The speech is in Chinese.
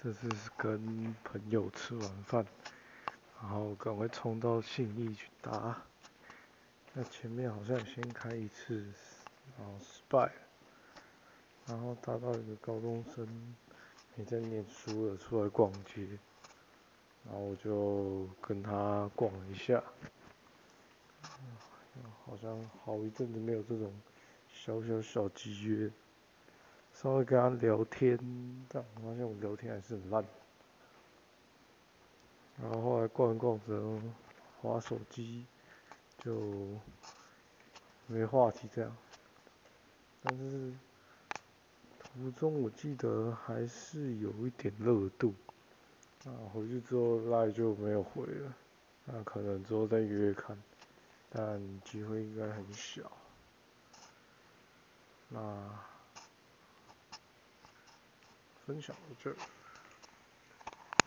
这次是跟朋友吃完饭，然后赶快冲到信义去打。那前面好像先开一次，然后失败了，然后打到一个高中生没在念书了，出来逛街，然后我就跟他逛了一下，好像好一阵子没有这种小小小集约，稍微跟他聊天，但我发现我聊天还是很烂，然后后来逛逛着，划手机。就没话题这样，但是途中我记得还是有一点热度，啊回去之后赖就没有回了，那可能之后再约看，但机会应该很小，那分享到这儿。